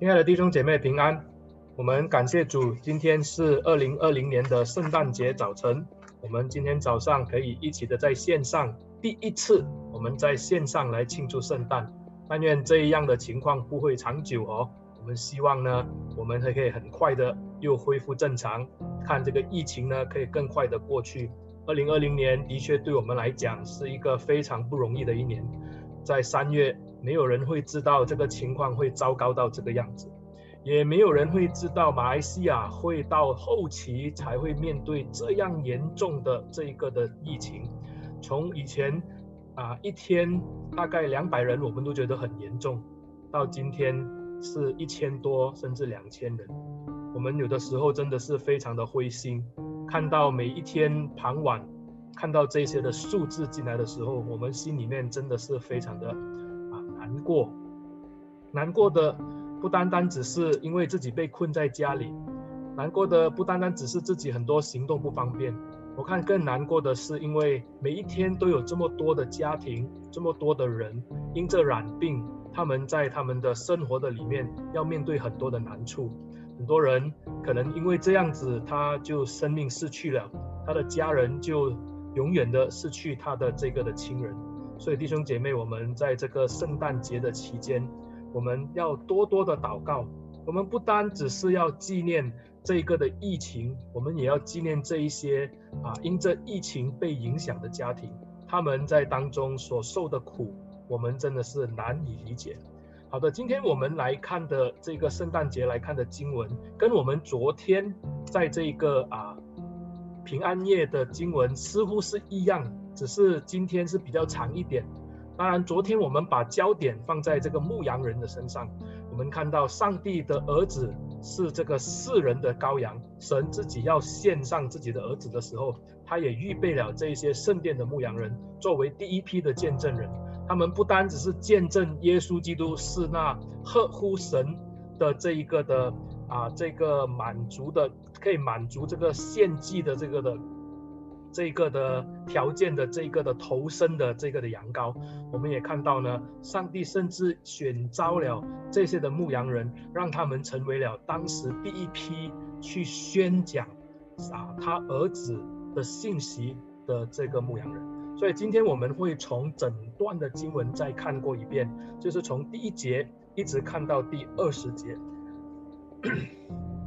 亲爱的弟兄姐妹平安，我们感谢主，今天是二零二零年的圣诞节早晨，我们今天早上可以一起的在线上，第一次我们在线上来庆祝圣诞。但愿这样的情况不会长久哦，我们希望呢，我们还可以很快的又恢复正常，看这个疫情呢可以更快的过去。二零二零年的确对我们来讲是一个非常不容易的一年，在三月。没有人会知道这个情况会糟糕到这个样子，也没有人会知道马来西亚会到后期才会面对这样严重的这一个的疫情。从以前啊一天大概两百人，我们都觉得很严重，到今天是一千多甚至两千人，我们有的时候真的是非常的灰心。看到每一天傍晚看到这些的数字进来的时候，我们心里面真的是非常的。难过，难过的不单单只是因为自己被困在家里，难过的不单单只是自己很多行动不方便。我看更难过的是，因为每一天都有这么多的家庭，这么多的人因着染病，他们在他们的生活的里面要面对很多的难处。很多人可能因为这样子，他就生命失去了，他的家人就永远的失去他的这个的亲人。所以弟兄姐妹，我们在这个圣诞节的期间，我们要多多的祷告。我们不单只是要纪念这个的疫情，我们也要纪念这一些啊，因着疫情被影响的家庭，他们在当中所受的苦，我们真的是难以理解。好的，今天我们来看的这个圣诞节来看的经文，跟我们昨天在这个啊平安夜的经文似乎是一样。只是今天是比较长一点。当然，昨天我们把焦点放在这个牧羊人的身上，我们看到上帝的儿子是这个世人的羔羊，神自己要献上自己的儿子的时候，他也预备了这些圣殿的牧羊人作为第一批的见证人。他们不单只是见证耶稣基督是那合乎神的这一个的啊，这个满足的可以满足这个献祭的这个的。这个的条件的这个的头身的这个的羊羔，我们也看到呢，上帝甚至选召了这些的牧羊人，让他们成为了当时第一批去宣讲啊他儿子的信息的这个牧羊人。所以今天我们会从整段的经文再看过一遍，就是从第一节一直看到第二十节。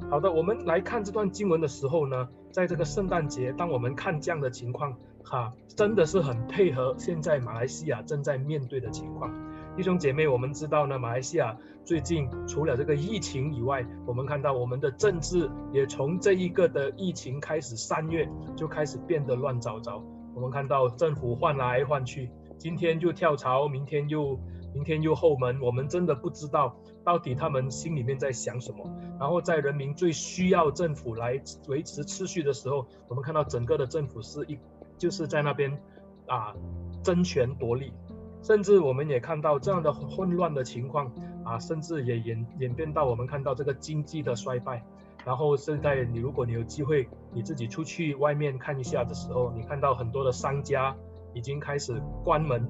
好的，我们来看这段经文的时候呢，在这个圣诞节，当我们看这样的情况，哈，真的是很配合现在马来西亚正在面对的情况。弟兄姐妹，我们知道呢，马来西亚最近除了这个疫情以外，我们看到我们的政治也从这一个的疫情开始，三月就开始变得乱糟糟。我们看到政府换来换去，今天就跳槽，明天又明天又后门，我们真的不知道到底他们心里面在想什么。然后在人民最需要政府来维持秩序的时候，我们看到整个的政府是一就是在那边啊争权夺利，甚至我们也看到这样的混乱的情况啊，甚至也演演变到我们看到这个经济的衰败。然后现在你如果你有机会你自己出去外面看一下的时候，你看到很多的商家已经开始关门，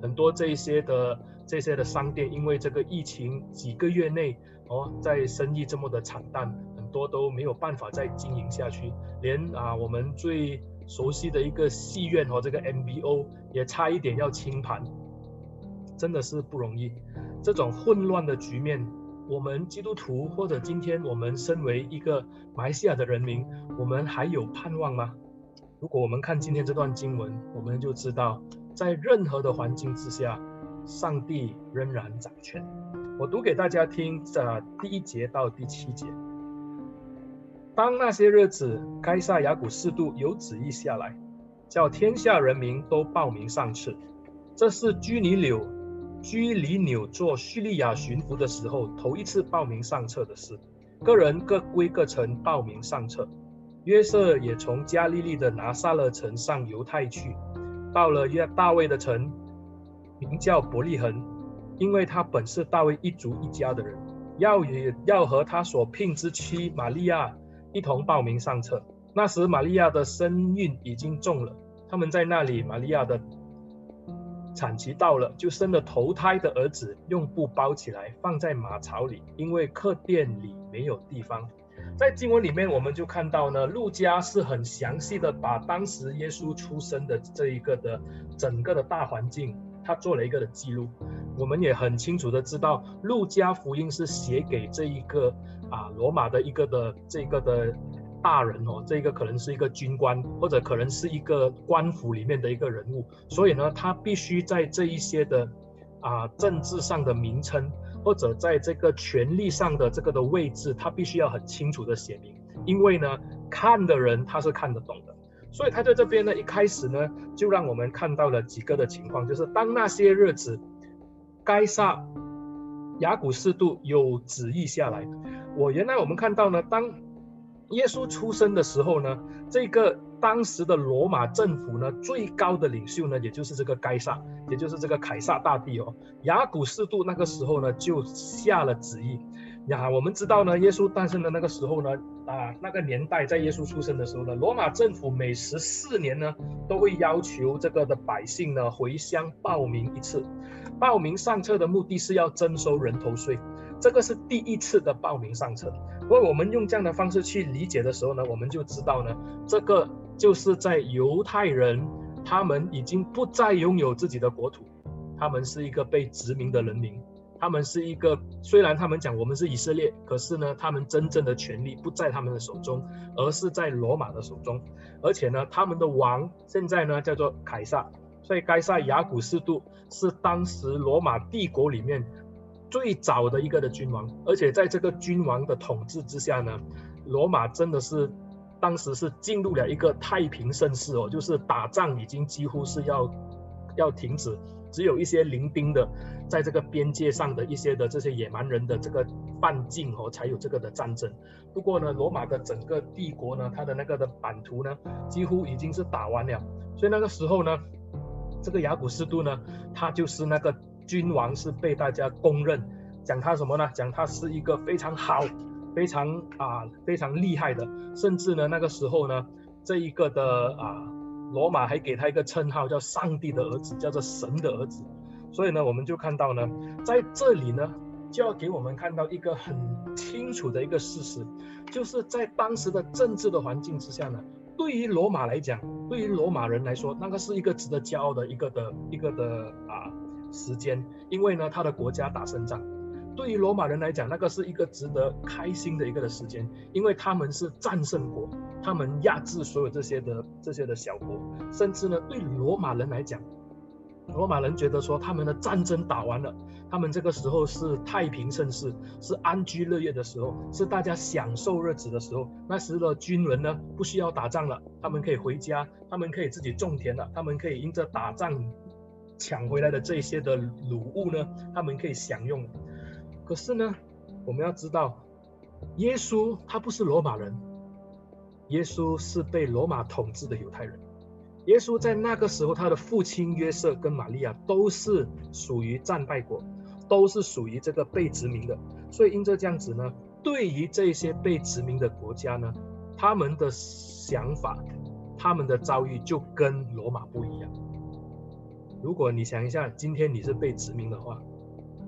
很多这一些的这些的商店因为这个疫情几个月内。哦，在生意这么的惨淡，很多都没有办法再经营下去，连啊我们最熟悉的一个戏院和这个 MBO 也差一点要清盘，真的是不容易。这种混乱的局面，我们基督徒或者今天我们身为一个马来西亚的人民，我们还有盼望吗？如果我们看今天这段经文，我们就知道，在任何的环境之下，上帝仍然掌权。我读给大家听，这第一节到第七节。当那些日子，该撒亚古士度有旨意下来，叫天下人民都报名上册。这是居里纽居里纽做叙利亚巡抚的时候，头一次报名上册的事。各人各归各城报名上册。约瑟也从加利利的拿撒勒城上犹太去，到了约大卫的城，名叫伯利恒。因为他本是大卫一族一家的人，要与要和他所聘之妻玛利亚一同报名上册。那时玛利亚的身孕已经重了，他们在那里，玛利亚的产期到了，就生了头胎的儿子，用布包起来，放在马槽里，因为客店里没有地方。在经文里面，我们就看到呢，路加是很详细的把当时耶稣出生的这一个的整个的大环境，他做了一个的记录。我们也很清楚的知道，路加福音是写给这一个啊罗马的一个的这个的。大人哦，这个可能是一个军官，或者可能是一个官府里面的一个人物，所以呢，他必须在这一些的啊政治上的名称，或者在这个权力上的这个的位置，他必须要很清楚的写明，因为呢，看的人他是看得懂的，所以他在这边呢，一开始呢，就让我们看到了几个的情况，就是当那些日子，该撒亚古士度有旨意下来，我原来我们看到呢，当。耶稣出生的时候呢，这个当时的罗马政府呢，最高的领袖呢，也就是这个该撒，也就是这个凯撒大帝哦，亚古士度那个时候呢，就下了旨意。呀，我们知道呢，耶稣诞生的那个时候呢，啊，那个年代在耶稣出生的时候呢，罗马政府每十四年呢，都会要求这个的百姓呢回乡报名一次，报名上册的目的是要征收人头税。这个是第一次的报名上册，不过我们用这样的方式去理解的时候呢，我们就知道呢，这个就是在犹太人，他们已经不再拥有自己的国土，他们是一个被殖民的人民，他们是一个虽然他们讲我们是以色列，可是呢，他们真正的权力不在他们的手中，而是在罗马的手中，而且呢，他们的王现在呢叫做凯撒，所以该撒亚古士度是当时罗马帝国里面。最早的一个的君王，而且在这个君王的统治之下呢，罗马真的是当时是进入了一个太平盛世哦，就是打仗已经几乎是要要停止，只有一些临兵的在这个边界上的一些的这些野蛮人的这个半径哦，才有这个的战争。不过呢，罗马的整个帝国呢，它的那个的版图呢，几乎已经是打完了，所以那个时候呢，这个亚古斯都呢，他就是那个。君王是被大家公认，讲他什么呢？讲他是一个非常好、非常啊、非常厉害的，甚至呢，那个时候呢，这一个的啊，罗马还给他一个称号，叫上帝的儿子，叫做神的儿子。所以呢，我们就看到呢，在这里呢，就要给我们看到一个很清楚的一个事实，就是在当时的政治的环境之下呢，对于罗马来讲，对于罗马人来说，那个是一个值得骄傲的一个的一个的啊。时间，因为呢，他的国家打胜仗，对于罗马人来讲，那个是一个值得开心的一个的时间，因为他们是战胜国，他们压制所有这些的这些的小国，甚至呢，对罗马人来讲，罗马人觉得说他们的战争打完了，他们这个时候是太平盛世，是安居乐业的时候，是大家享受日子的时候。那时的军人呢，不需要打仗了，他们可以回家，他们可以自己种田了，他们可以因着打仗。抢回来的这些的掳物呢，他们可以享用。可是呢，我们要知道，耶稣他不是罗马人，耶稣是被罗马统治的犹太人。耶稣在那个时候，他的父亲约瑟跟玛利亚都是属于战败国，都是属于这个被殖民的。所以因着这样子呢，对于这些被殖民的国家呢，他们的想法、他们的遭遇就跟罗马不一样。如果你想一下，今天你是被殖民的话，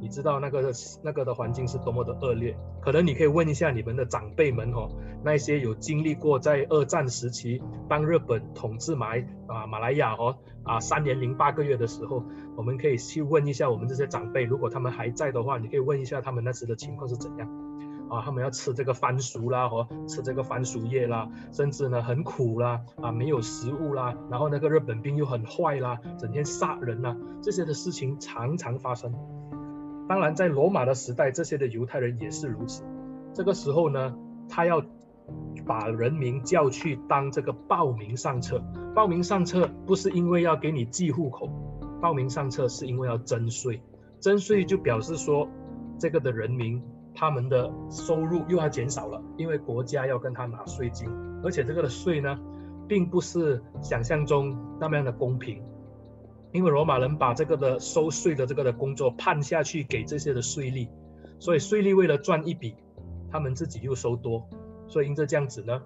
你知道那个那个的环境是多么的恶劣。可能你可以问一下你们的长辈们哦，那些有经历过在二战时期当日本统治马啊马来亚哦啊三年零八个月的时候，我们可以去问一下我们这些长辈，如果他们还在的话，你可以问一下他们那时的情况是怎样。啊，他们要吃这个番薯啦，和吃这个番薯叶啦，甚至呢很苦啦，啊没有食物啦，然后那个日本兵又很坏啦，整天杀人呐，这些的事情常常发生。当然，在罗马的时代，这些的犹太人也是如此。这个时候呢，他要把人民叫去当这个报名上册。报名上册不是因为要给你记户口，报名上册是因为要征税。征税就表示说，这个的人民。他们的收入又要减少了，因为国家要跟他拿税金，而且这个的税呢，并不是想象中那么样的公平，因为罗马人把这个的收税的这个的工作判下去给这些的税吏，所以税吏为了赚一笔，他们自己又收多，所以因着这样子呢，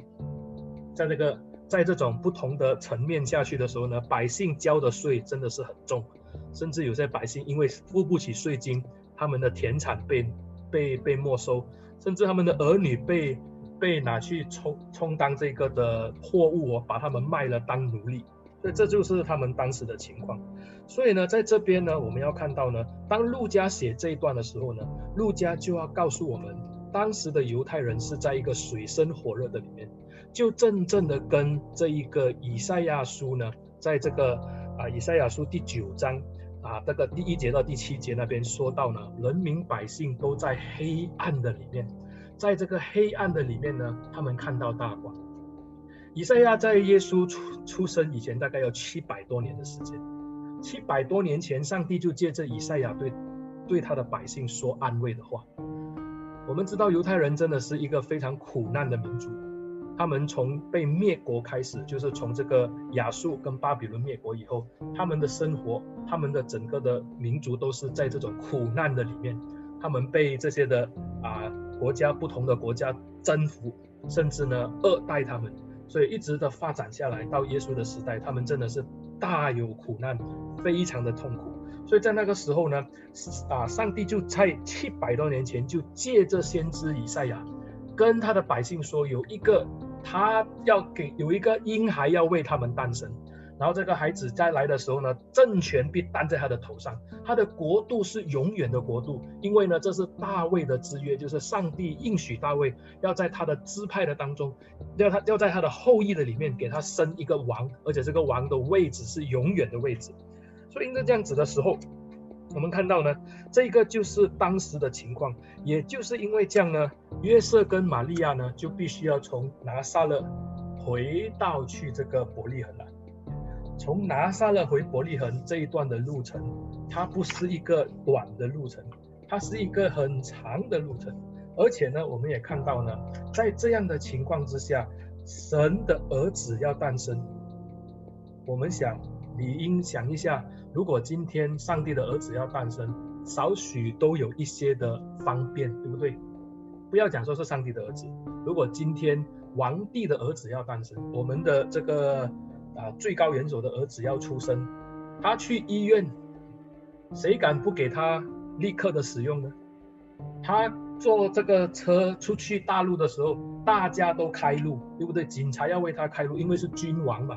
在这个在这种不同的层面下去的时候呢，百姓交的税真的是很重，甚至有些百姓因为付不起税金，他们的田产被被被没收，甚至他们的儿女被被拿去充充当这个的货物哦，把他们卖了当奴隶。所以这就是他们当时的情况。所以呢，在这边呢，我们要看到呢，当路加写这一段的时候呢，路加就要告诉我们，当时的犹太人是在一个水深火热的里面，就真正的跟这一个以赛亚书呢，在这个啊以赛亚书第九章啊这个第一节到第七节那边说到呢，人民百姓都在黑暗的里面，在这个黑暗的里面呢，他们看到大光。以赛亚在耶稣出出生以前，大概有七百多年的时间。七百多年前，上帝就借着以赛亚对对他的百姓说安慰的话。我们知道犹太人真的是一个非常苦难的民族，他们从被灭国开始，就是从这个亚述跟巴比伦灭国以后，他们的生活，他们的整个的民族都是在这种苦难的里面，他们被这些的啊国家不同的国家征服，甚至呢恶待他们。所以一直的发展下来，到耶稣的时代，他们真的是大有苦难，非常的痛苦。所以在那个时候呢，啊，上帝就在七百多年前就借着先知以赛亚，跟他的百姓说，有一个他要给有一个婴孩要为他们诞生。然后这个孩子再来的时候呢，政权必担在他的头上，他的国度是永远的国度，因为呢，这是大卫的之约，就是上帝应许大卫要在他的支派的当中，要他要在他的后裔的里面给他生一个王，而且这个王的位置是永远的位置。所以因为这样子的时候，我们看到呢，这个就是当时的情况，也就是因为这样呢，约瑟跟玛利亚呢就必须要从拿撒勒回到去这个伯利恒来。从拿撒勒回伯利恒这一段的路程，它不是一个短的路程，它是一个很长的路程。而且呢，我们也看到呢，在这样的情况之下，神的儿子要诞生。我们想，理应想一下，如果今天上帝的儿子要诞生，少许都有一些的方便，对不对？不要讲说是上帝的儿子，如果今天皇帝的儿子要诞生，我们的这个。啊，最高元首的儿子要出生，他去医院，谁敢不给他立刻的使用呢？他坐这个车出去大陆的时候，大家都开路，对不对？警察要为他开路，因为是君王嘛。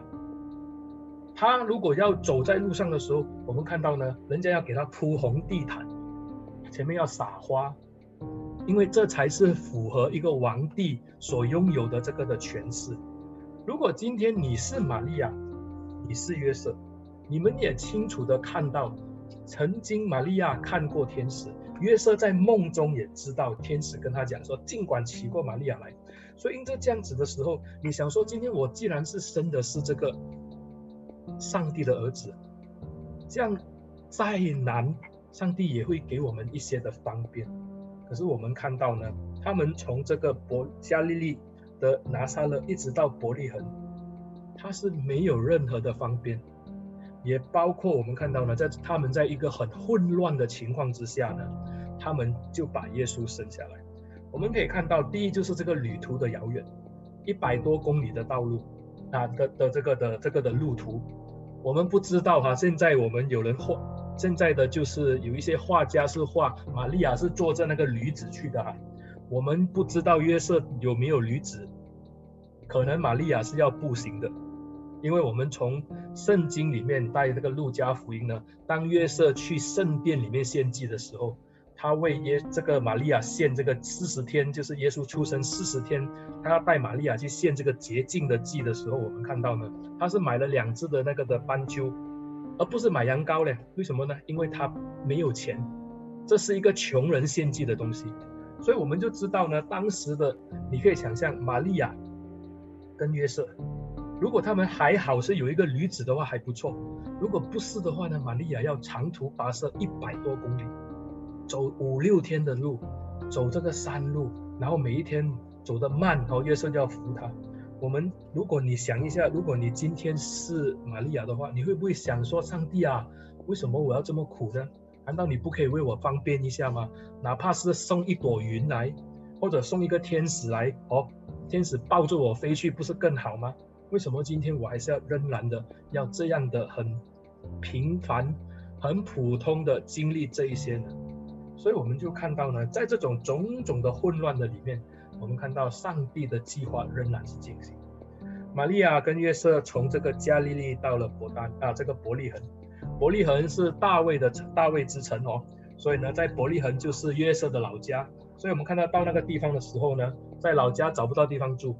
他如果要走在路上的时候，我们看到呢，人家要给他铺红地毯，前面要撒花，因为这才是符合一个皇帝所拥有的这个的权势。如果今天你是玛利亚，你是约瑟，你们也清楚的看到，曾经玛利亚看过天使，约瑟在梦中也知道天使跟他讲说，尽管娶过玛利亚来。所以因着这样子的时候，你想说，今天我既然是生的是这个上帝的儿子，这样再难，上帝也会给我们一些的方便。可是我们看到呢，他们从这个伯加利利。的拿撒勒一直到伯利恒，他是没有任何的方便，也包括我们看到呢，在他们在一个很混乱的情况之下呢，他们就把耶稣生下来。我们可以看到，第一就是这个旅途的遥远，一百多公里的道路啊的的这个的这个的路途，我们不知道哈。现在我们有人画，现在的就是有一些画家是画玛利亚是坐着那个驴子去的哈。我们不知道约瑟有没有驴子，可能玛利亚是要步行的，因为我们从圣经里面带这个路加福音呢，当约瑟去圣殿里面献祭的时候，他为耶这个玛利亚献这个四十天，就是耶稣出生四十天，他要带玛利亚去献这个洁净的祭的时候，我们看到呢，他是买了两只的那个的斑鸠，而不是买羊羔嘞，为什么呢？因为他没有钱，这是一个穷人献祭的东西。所以我们就知道呢，当时的你可以想象，玛利亚跟约瑟，如果他们还好是有一个驴子的话还不错，如果不是的话呢，玛利亚要长途跋涉一百多公里，走五六天的路，走这个山路，然后每一天走得慢，然后约瑟就要扶他。我们如果你想一下，如果你今天是玛利亚的话，你会不会想说，上帝啊，为什么我要这么苦呢？难道你不可以为我方便一下吗？哪怕是送一朵云来，或者送一个天使来，哦，天使抱着我飞去，不是更好吗？为什么今天我还是要仍然的要这样的很平凡、很普通的经历这一些呢？所以我们就看到呢，在这种种种的混乱的里面，我们看到上帝的计划仍然是进行。玛利亚跟约瑟从这个加利利到了伯丹啊，这个伯利恒。伯利恒是大卫的大卫之城哦，所以呢，在伯利恒就是约瑟的老家。所以我们看到到那个地方的时候呢，在老家找不到地方住，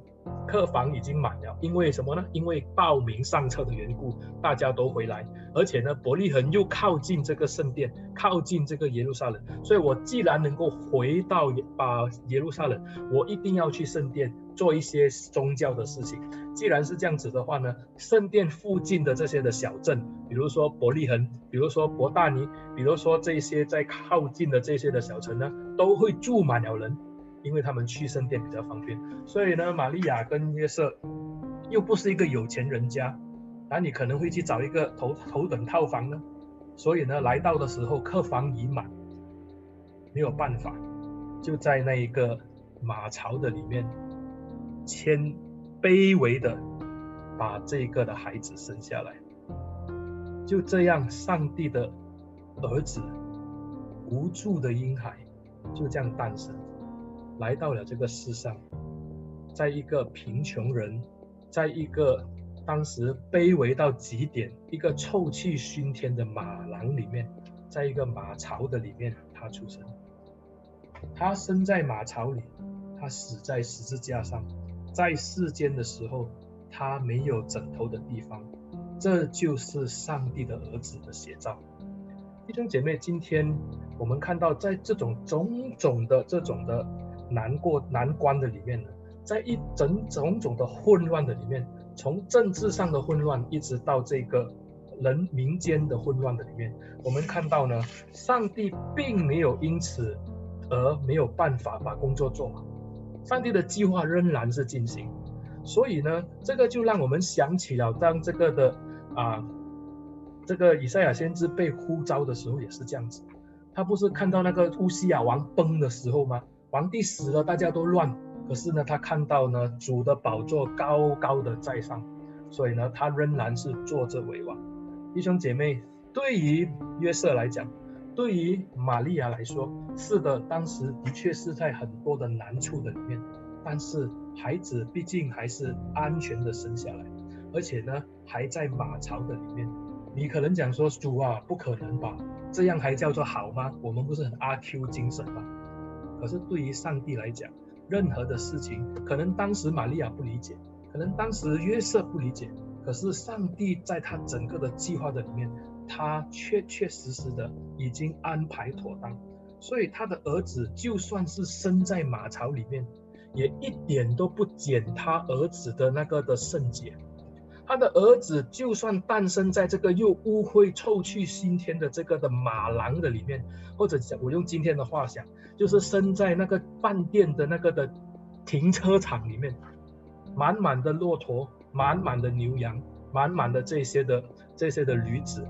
客房已经满了。因为什么呢？因为报名上册的缘故，大家都回来。而且呢，伯利恒又靠近这个圣殿，靠近这个耶路撒冷。所以我既然能够回到啊耶路撒冷，我一定要去圣殿做一些宗教的事情。既然是这样子的话呢，圣殿附近的这些的小镇，比如说伯利恒，比如说伯大尼，比如说这些在靠近的这些的小城呢，都会住满了人，因为他们去圣殿比较方便。所以呢，玛利亚跟约瑟又不是一个有钱人家，那你可能会去找一个头头等套房呢。所以呢，来到的时候客房已满，没有办法，就在那一个马槽的里面谦。卑微的把这个的孩子生下来，就这样，上帝的儿子无助的婴孩就这样诞生，来到了这个世上，在一个贫穷人，在一个当时卑微到极点、一个臭气熏天的马廊里面，在一个马槽的里面，他出生，他生在马槽里，他死在十字架上。在世间的时候，他没有枕头的地方，这就是上帝的儿子的写照。弟兄姐妹，今天我们看到，在这种种种的这种的难过难关的里面呢，在一整种种的混乱的里面，从政治上的混乱，一直到这个人民间的混乱的里面，我们看到呢，上帝并没有因此而没有办法把工作做好。上帝的计划仍然是进行，所以呢，这个就让我们想起了当这个的啊，这个以赛亚先知被呼召的时候也是这样子，他不是看到那个乌西雅王崩的时候吗？皇帝死了，大家都乱，可是呢，他看到呢主的宝座高高的在上，所以呢，他仍然是坐着为王。弟兄姐妹，对于约瑟来讲。对于玛利亚来说，是的，当时的确是在很多的难处的里面，但是孩子毕竟还是安全的生下来，而且呢还在马槽的里面。你可能讲说主啊，不可能吧？这样还叫做好吗？我们不是很阿 Q 精神吗？可是对于上帝来讲，任何的事情，可能当时玛利亚不理解，可能当时约瑟不理解，可是上帝在他整个的计划的里面。他确确实实的已经安排妥当，所以他的儿子就算是生在马槽里面，也一点都不减他儿子的那个的圣洁。他的儿子就算诞生在这个又污秽臭气熏天的这个的马廊的里面，或者我用今天的话讲，就是生在那个饭店的那个的停车场里面，满满的骆驼，满满的牛羊，满满的这些的这些的驴子。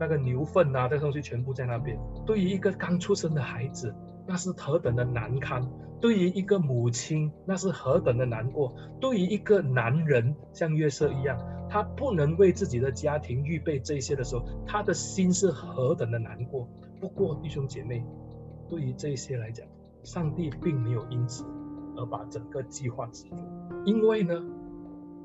那个牛粪啊，这东西全部在那边。对于一个刚出生的孩子，那是何等的难堪；对于一个母亲，那是何等的难过；对于一个男人，像月色一样，他不能为自己的家庭预备这些的时候，他的心是何等的难过。不过，弟兄姐妹，对于这些来讲，上帝并没有因此而把整个计划止住，因为呢，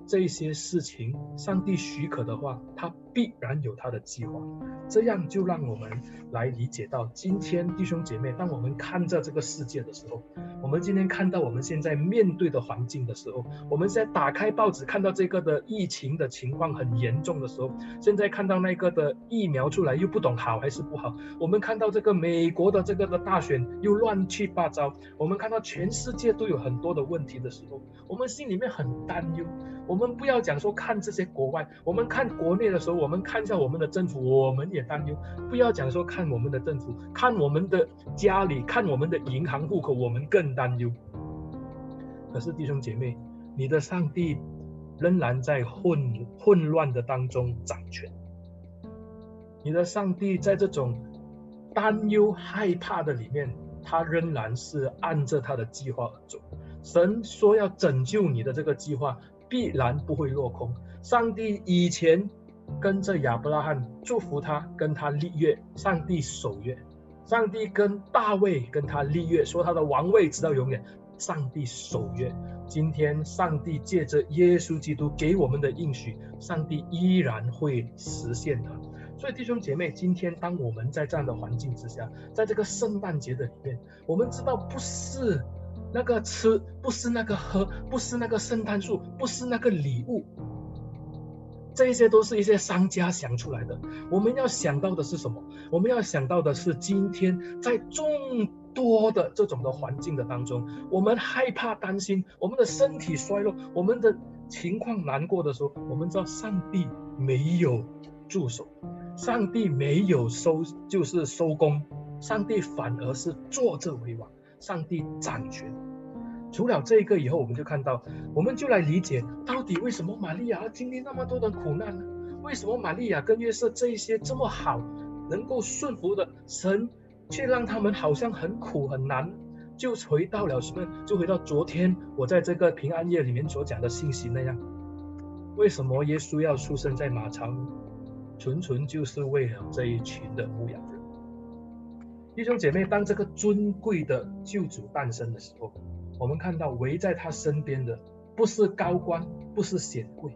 这些事情，上帝许可的话，他必然有他的计划。这样就让我们来理解到，今天弟兄姐妹，当我们看着这个世界的时候，我们今天看到我们现在面对的环境的时候，我们现在打开报纸看到这个的疫情的情况很严重的时候，现在看到那个的疫苗出来又不懂好还是不好，我们看到这个美国的这个的大选又乱七八糟，我们看到全世界都有很多的问题的时候，我们心里面很担忧。我我们不要讲说看这些国外，我们看国内的时候，我们看一下我们的政府，我们也担忧。不要讲说看我们的政府，看我们的家里，看我们的银行户口，我们更担忧。可是弟兄姐妹，你的上帝仍然在混混乱的当中掌权，你的上帝在这种担忧害怕的里面，他仍然是按着他的计划而走。神说要拯救你的这个计划。必然不会落空。上帝以前跟着亚伯拉罕祝福他，跟他立约，上帝守约。上帝跟大卫跟他立约，说他的王位直到永远。上帝守约。今天上帝借着耶稣基督给我们的应许，上帝依然会实现它。所以弟兄姐妹，今天当我们在这样的环境之下，在这个圣诞节的里面，我们知道不是那个吃，不是那个喝，不是那个圣诞树，不是那个礼物，这些都是一些商家想出来的。我们要想到的是什么？我们要想到的是，今天在众多的这种的环境的当中，我们害怕、担心，我们的身体衰弱，我们的情况难过的时候，我们知道上帝没有助手。上帝没有收，就是收工，上帝反而是坐着为王，上帝掌权。除了这一个以后，我们就看到，我们就来理解到底为什么玛利亚要经历那么多的苦难呢？为什么玛利亚跟约瑟这一些这么好，能够顺服的神，却让他们好像很苦很难？就回到了什么？就回到昨天我在这个平安夜里面所讲的信息那样。为什么耶稣要出生在马槽？纯纯就是为了这一群的牧羊人，弟兄姐妹，当这个尊贵的救主诞生的时候，我们看到围在他身边的不是高官，不是显贵，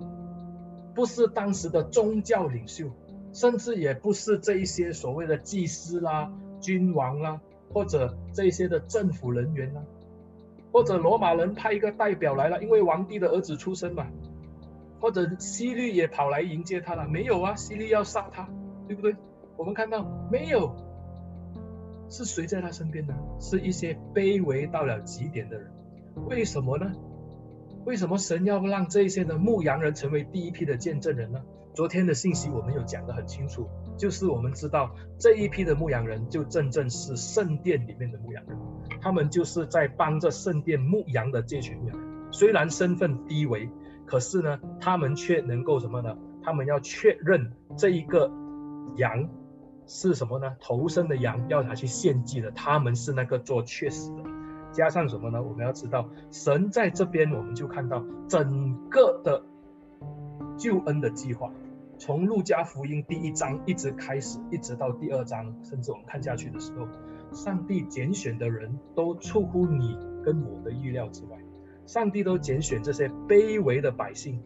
不是当时的宗教领袖，甚至也不是这一些所谓的祭司啦、君王啦，或者这些的政府人员啦，或者罗马人派一个代表来了，因为皇帝的儿子出生嘛。或者希律也跑来迎接他了？没有啊，希律要杀他，对不对？我们看到没有，是谁在他身边呢？是一些卑微到了极点的人。为什么呢？为什么神要让这些的牧羊人成为第一批的见证人呢？昨天的信息我们有讲得很清楚，就是我们知道这一批的牧羊人就真正是圣殿里面的牧羊人，他们就是在帮着圣殿牧羊的这群人，虽然身份低微。可是呢，他们却能够什么呢？他们要确认这一个羊是什么呢？头生的羊要拿去献祭的，他们是那个做确实的。加上什么呢？我们要知道，神在这边，我们就看到整个的救恩的计划，从路加福音第一章一直开始，一直到第二章，甚至我们看下去的时候，上帝拣选的人都出乎你跟我的预料之外。上帝都拣选这些卑微的百姓，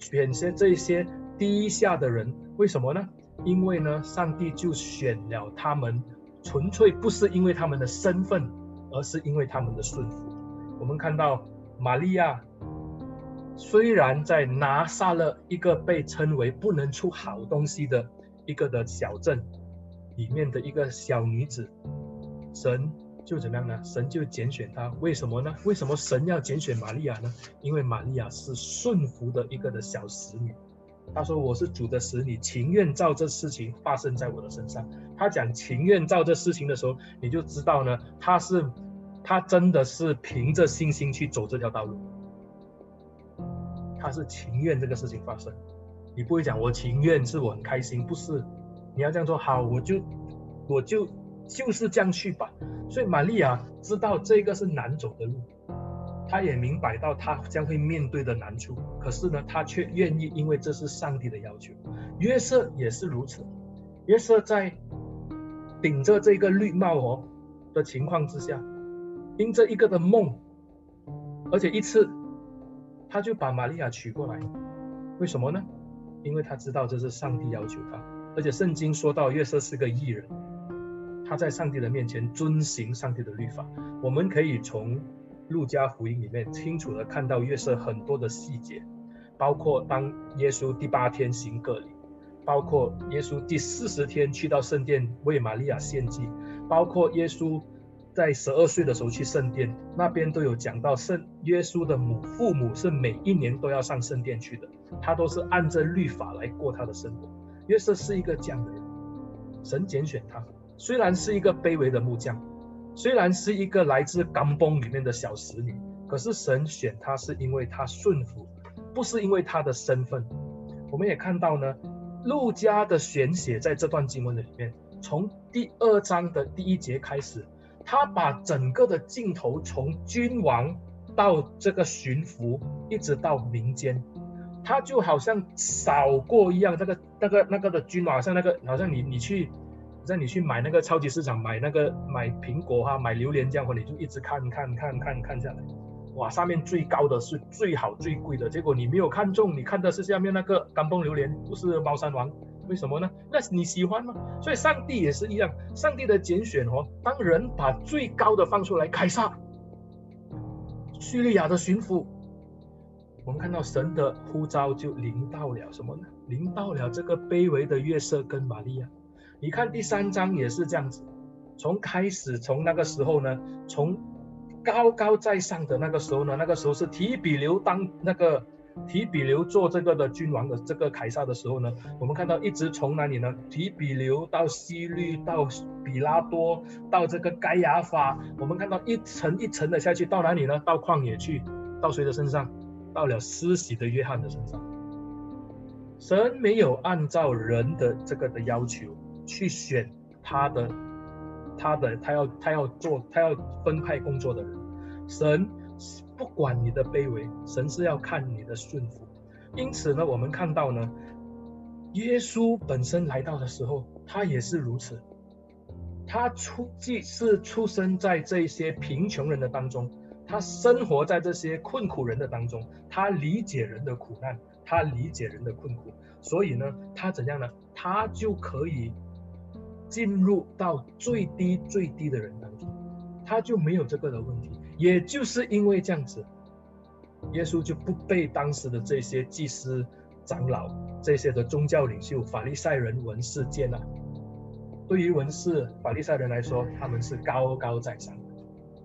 选些这些低下的人，为什么呢？因为呢，上帝就选了他们，纯粹不是因为他们的身份，而是因为他们的顺服。我们看到玛利亚，虽然在拿撒勒一个被称为不能出好东西的一个的小镇里面的一个小女子，神。就怎么样呢？神就拣选她，为什么呢？为什么神要拣选玛利亚呢？因为玛利亚是顺服的一个的小使女。他说：“我是主的使你，情愿照这事情发生在我的身上。”他讲情愿照这事情的时候，你就知道呢，他是他真的是凭着信心去走这条道路。他是情愿这个事情发生，你不会讲我情愿是我很开心，不是？你要这样说，好，我就我就。就是这样去吧，所以玛利亚知道这个是难走的路，他也明白到他将会面对的难处，可是呢，他却愿意，因为这是上帝的要求。约瑟也是如此，约瑟在顶着这个绿帽哦的情况之下，因着一个的梦，而且一次，他就把玛利亚娶过来，为什么呢？因为他知道这是上帝要求他，而且圣经说到约瑟是个义人。他在上帝的面前遵行上帝的律法，我们可以从路加福音里面清楚地看到约瑟很多的细节，包括当耶稣第八天行割礼，包括耶稣第四十天去到圣殿为玛利亚献祭，包括耶稣在十二岁的时候去圣殿，那边都有讲到圣耶稣的母父母是每一年都要上圣殿去的，他都是按着律法来过他的生活。约瑟是一个这样的人，神拣选他。虽然是一个卑微的木匠，虽然是一个来自甘崩里面的小使女，可是神选她是因为她顺服，不是因为她的身份。我们也看到呢，路加的选写在这段经文的里面，从第二章的第一节开始，他把整个的镜头从君王到这个巡抚，一直到民间，他就好像扫过一样，那个那个那个的君王，好像那个好像你你去，像你去买那个超级市场买那个买苹果哈，买榴莲这样，你就一直看看看看看下来，哇，上面最高的是最好最贵的，结果你没有看中，你看的是下面那个干崩榴莲，不是猫山王。为什么呢？那你喜欢吗？所以上帝也是一样，上帝的拣选哦，当人把最高的放出来，凯撒，叙利亚的巡抚，我们看到神的呼召就临到了什么呢？临到了这个卑微的约瑟跟玛利亚。你看第三章也是这样子，从开始从那个时候呢，从高高在上的那个时候呢，那个时候是提比留当那个。提比留做这个的君王的这个凯撒的时候呢，我们看到一直从哪里呢？提比留到希律，到比拉多，到这个该亚法，我们看到一层一层的下去，到哪里呢？到旷野去，到谁的身上？到了施洗的约翰的身上。神没有按照人的这个的要求去选他的，他的他要他要做他要分派工作的人，神。不管你的卑微，神是要看你的顺服。因此呢，我们看到呢，耶稣本身来到的时候，他也是如此。他出既是出生在这些贫穷人的当中，他生活在这些困苦人的当中，他理解人的苦难，他理解人的困苦。所以呢，他怎样呢？他就可以进入到最低最低的人当中，他就没有这个的问题。也就是因为这样子，耶稣就不被当时的这些祭司长老、这些的宗教领袖、法利赛人、文士接纳。对于文士、法利赛人来说，他们是高高在上的；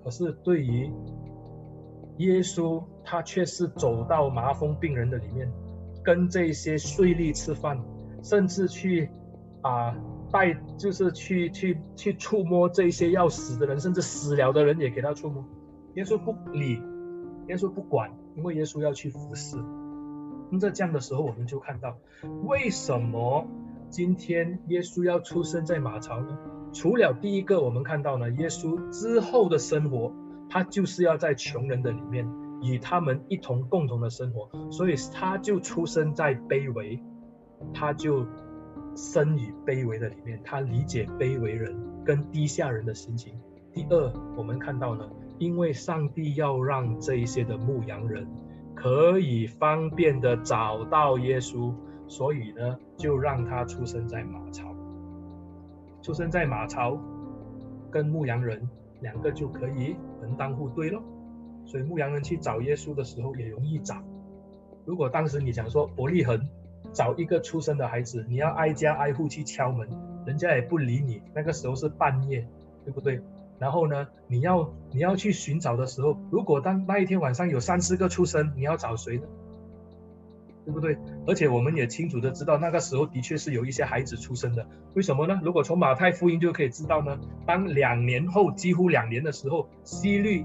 可是对于耶稣，他却是走到麻风病人的里面，跟这些税吏吃饭，甚至去啊带，就是去去去触摸这些要死的人，甚至死了的人也给他触摸。耶稣不理，耶稣不管，因为耶稣要去服侍。那在这样的时候，我们就看到，为什么今天耶稣要出生在马槽呢？除了第一个，我们看到呢，耶稣之后的生活，他就是要在穷人的里面，与他们一同共同的生活，所以他就出生在卑微，他就生于卑微的里面，他理解卑微人跟低下人的心情。第二，我们看到呢。因为上帝要让这一些的牧羊人可以方便的找到耶稣，所以呢，就让他出生在马槽。出生在马槽，跟牧羊人两个就可以门当户对了。所以牧羊人去找耶稣的时候也容易找。如果当时你想说伯利恒找一个出生的孩子，你要挨家挨户去敲门，人家也不理你。那个时候是半夜，对不对？然后呢，你要你要去寻找的时候，如果当那一天晚上有三四个出生，你要找谁呢？对不对？而且我们也清楚的知道，那个时候的确是有一些孩子出生的。为什么呢？如果从马太福音就可以知道呢，当两年后几乎两年的时候，希律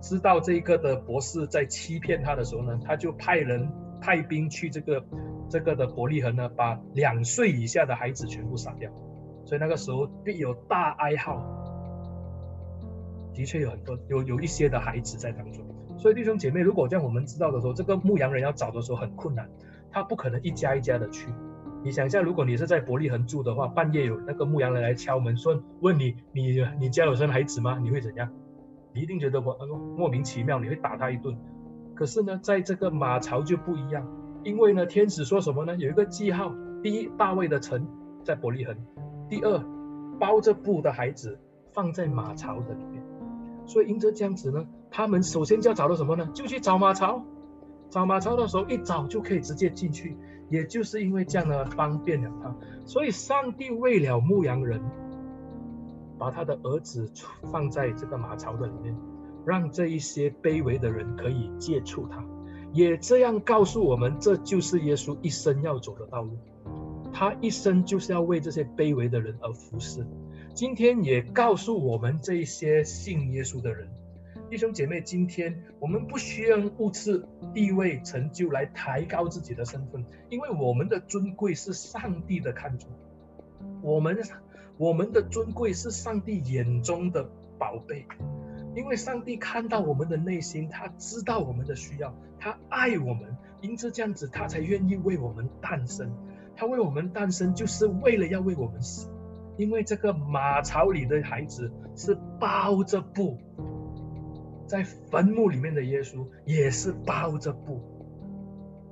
知道这个的博士在欺骗他的时候呢，他就派人派兵去这个这个的伯利恒呢，把两岁以下的孩子全部杀掉。所以那个时候必有大哀号。的确有很多有有一些的孩子在当中，所以弟兄姐妹，如果这样我们知道的时候，这个牧羊人要找的时候很困难，他不可能一家一家的去。你想一下，如果你是在伯利恒住的话，半夜有那个牧羊人来敲门说，问你你你家有生孩子吗？你会怎样？你一定觉得我莫名其妙，你会打他一顿。可是呢，在这个马槽就不一样，因为呢，天使说什么呢？有一个记号：第一，大卫的城在伯利恒；第二，包着布的孩子放在马槽的里面。所以因着这样子呢，他们首先就要找到什么呢？就去找马槽。找马槽的时候，一找就可以直接进去。也就是因为这样呢，方便了他。所以上帝为了牧羊人，把他的儿子放在这个马槽的里面，让这一些卑微的人可以接触他。也这样告诉我们，这就是耶稣一生要走的道路。他一生就是要为这些卑微的人而服侍。今天也告诉我们这一些信耶稣的人，弟兄姐妹，今天我们不需要物质、地位、成就来抬高自己的身份，因为我们的尊贵是上帝的看重，我们我们的尊贵是上帝眼中的宝贝。因为上帝看到我们的内心，他知道我们的需要，他爱我们，因此这样子，他才愿意为我们诞生。他为我们诞生，就是为了要为我们死。因为这个马槽里的孩子是包着布，在坟墓里面的耶稣也是包着布。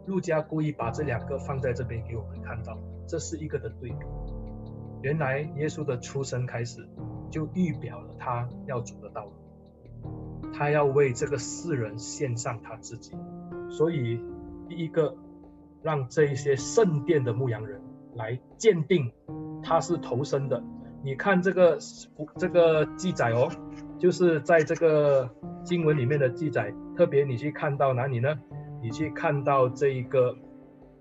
路加故意把这两个放在这边给我们看到，这是一个的对比。原来耶稣的出生开始就预表了他要走的道路。他要为这个世人献上他自己，所以第一个让这一些圣殿的牧羊人来鉴定他是头生的。你看这个这个记载哦，就是在这个经文里面的记载，特别你去看到哪里呢？你去看到这一个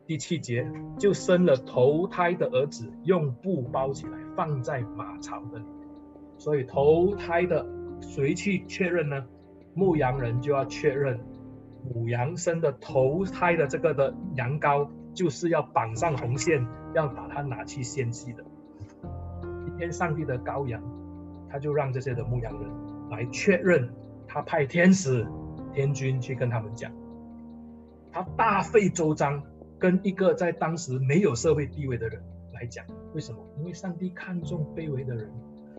第七节，就生了头胎的儿子，用布包起来，放在马槽的里面。所以头胎的谁去确认呢？牧羊人就要确认，母羊生的头胎的这个的羊羔，就是要绑上红线，要把它拿去献祭的。今天上帝的羔羊，他就让这些的牧羊人来确认，他派天使、天军去跟他们讲，他大费周章跟一个在当时没有社会地位的人来讲，为什么？因为上帝看重卑微的人，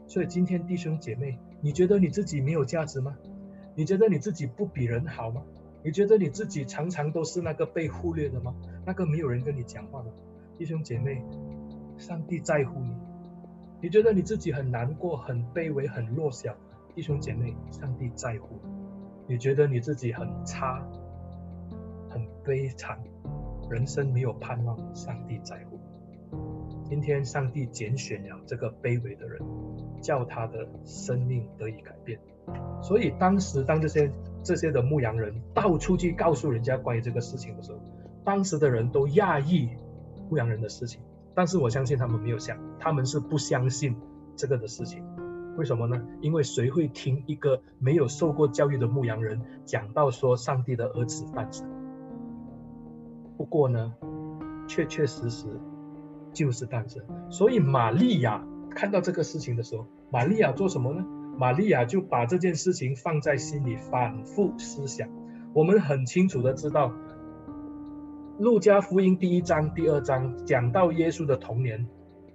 所以今天弟兄姐妹，你觉得你自己没有价值吗？你觉得你自己不比人好吗？你觉得你自己常常都是那个被忽略的吗？那个没有人跟你讲话的弟兄姐妹，上帝在乎你。你觉得你自己很难过、很卑微、很弱小，弟兄姐妹，上帝在乎。你觉得你自己很差、很悲惨，人生没有盼望，上帝在乎。今天上帝拣选了这个卑微的人，叫他的生命得以改变。所以当时，当这些这些的牧羊人到处去告诉人家关于这个事情的时候，当时的人都讶异牧羊人的事情。但是我相信他们没有想，他们是不相信这个的事情。为什么呢？因为谁会听一个没有受过教育的牧羊人讲到说上帝的儿子诞生？不过呢，确确实实就是诞生。所以玛利亚看到这个事情的时候，玛利亚做什么呢？玛利亚就把这件事情放在心里，反复思想。我们很清楚的知道，路加福音第一章、第二章讲到耶稣的童年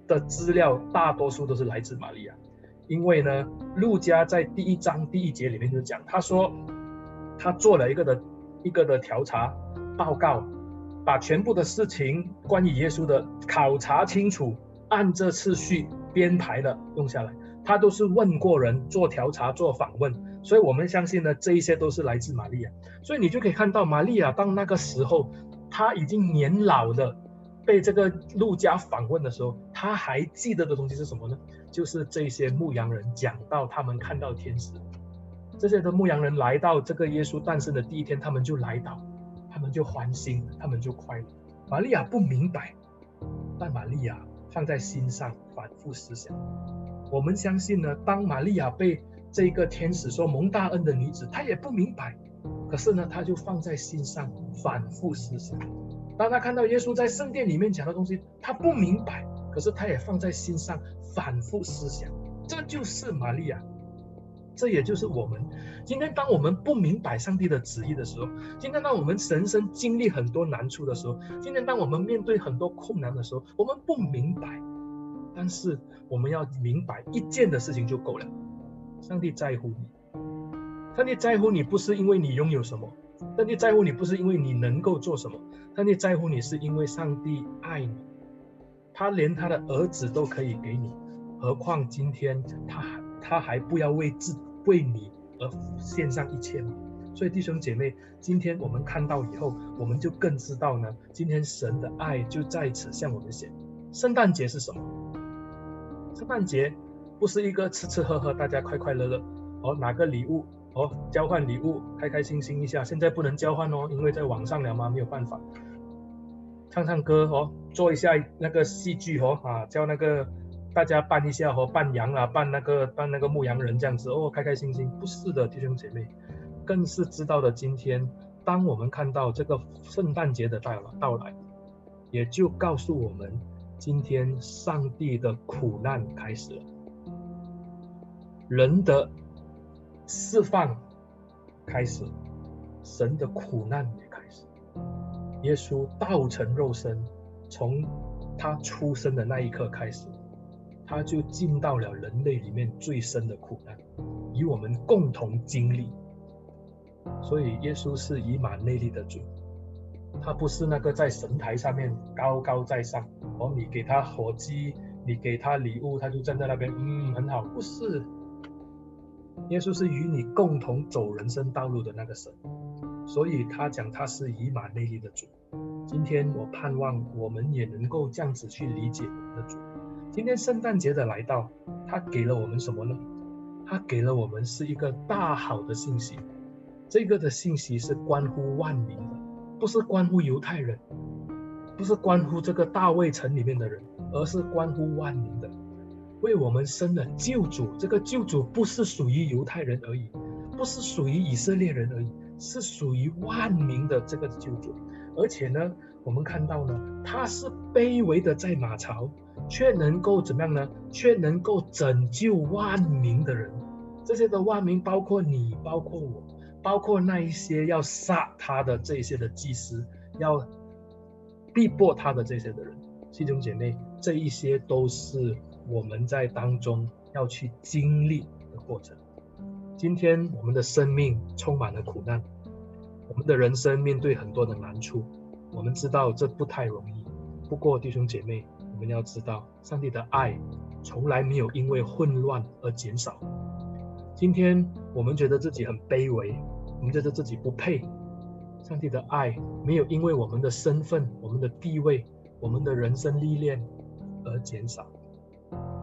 的资料，大多数都是来自玛利亚。因为呢，路加在第一章第一节里面就讲，他说他做了一个的一个的调查报告，把全部的事情关于耶稣的考察清楚，按这次序编排的用下来。他都是问过人做调查做访问，所以我们相信呢，这一些都是来自玛利亚。所以你就可以看到，玛利亚当那个时候，他已经年老了，被这个路加访问的时候，他还记得的东西是什么呢？就是这些牧羊人讲到他们看到天使，这些的牧羊人来到这个耶稣诞生的第一天，他们就来到，他们就欢欣，他们就快乐。玛利亚不明白，但玛利亚放在心上，反复思想。我们相信呢，当玛利亚被这个天使说蒙大恩的女子，她也不明白，可是呢，她就放在心上，反复思想。当她看到耶稣在圣殿里面讲的东西，她不明白，可是她也放在心上，反复思想。这就是玛利亚，这也就是我们。今天当我们不明白上帝的旨意的时候，今天当我们人生经历很多难处的时候，今天当我们面对很多困难的时候，我们不明白。但是我们要明白一件的事情就够了，上帝在乎你，上帝在乎你不是因为你拥有什么，上帝在乎你不是因为你能够做什么，上帝在乎你是因为上帝爱你，他连他的儿子都可以给你，何况今天他还他还不要为自为你而献上一切吗？所以弟兄姐妹，今天我们看到以后，我们就更知道呢，今天神的爱就在此向我们显。圣诞节是什么？圣诞节不是一个吃吃喝喝，大家快快乐乐哦，拿个礼物哦，交换礼物，开开心心一下。现在不能交换哦，因为在网上聊嘛，没有办法。唱唱歌哦，做一下那个戏剧哦，啊，叫那个大家扮一下哦，扮羊啊，扮那个扮那个牧羊人这样子哦，开开心心。不是的，弟兄姐妹，更是知道的。今天，当我们看到这个圣诞节的到到来，也就告诉我们。今天，上帝的苦难开始了。人的释放开始，神的苦难也开始。耶稣道成肉身，从他出生的那一刻开始，他就进到了人类里面最深的苦难，与我们共同经历。所以，耶稣是以马内利的主，他不是那个在神台上面高高在上，哦，你给他火鸡，你给他礼物，他就站在那边，嗯，很好，不是。耶稣是与你共同走人生道路的那个神，所以他讲他是以马内利的主。今天我盼望我们也能够这样子去理解我们的主。今天圣诞节的来到，他给了我们什么呢？他给了我们是一个大好的信息。这个的信息是关乎万民的，不是关乎犹太人，不是关乎这个大卫城里面的人，而是关乎万民的。为我们生了救主，这个救主不是属于犹太人而已，不是属于以色列人而已，是属于万民的这个救主。而且呢，我们看到呢，他是卑微的在马槽，却能够怎么样呢？却能够拯救万民的人。这些的万民包括你，包括我，包括那一些要杀他的这些的祭司，要逼迫他的这些的人。弟兄姐妹，这一些都是。我们在当中要去经历的过程。今天我们的生命充满了苦难，我们的人生面对很多的难处。我们知道这不太容易。不过弟兄姐妹，我们要知道，上帝的爱从来没有因为混乱而减少。今天我们觉得自己很卑微，我们觉得自己不配。上帝的爱没有因为我们的身份、我们的地位、我们的人生历练而减少。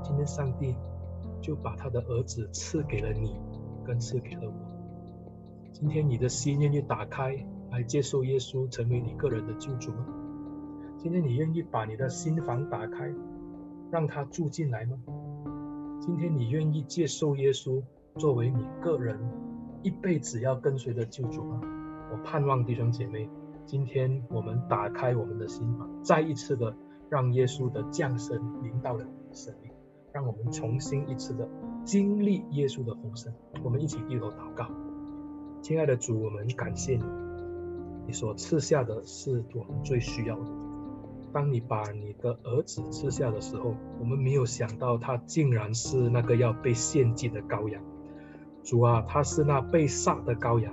今天上帝就把他的儿子赐给了你，跟赐给了我。今天你的心愿意打开来接受耶稣成为你个人的救主吗？今天你愿意把你的心房打开，让他住进来吗？今天你愿意接受耶稣作为你个人一辈子要跟随的救主吗？我盼望弟兄姐妹，今天我们打开我们的心房，再一次的让耶稣的降生临到了你的生命。让我们重新一次的经历耶稣的丰盛，我们一起低头祷告。亲爱的主，我们感谢你，你所赐下的是我们最需要的。当你把你的儿子赐下的时候，我们没有想到他竟然是那个要被献祭的羔羊。主啊，他是那被杀的羔羊。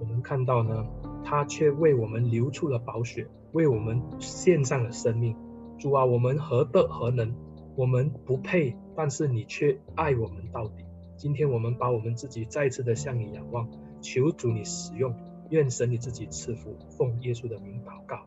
我们看到呢，他却为我们流出了宝血，为我们献上了生命。主啊，我们何德何能？我们不配，但是你却爱我们到底。今天我们把我们自己再次的向你仰望，求主你使用，愿神你自己赐福，奉耶稣的名祷告。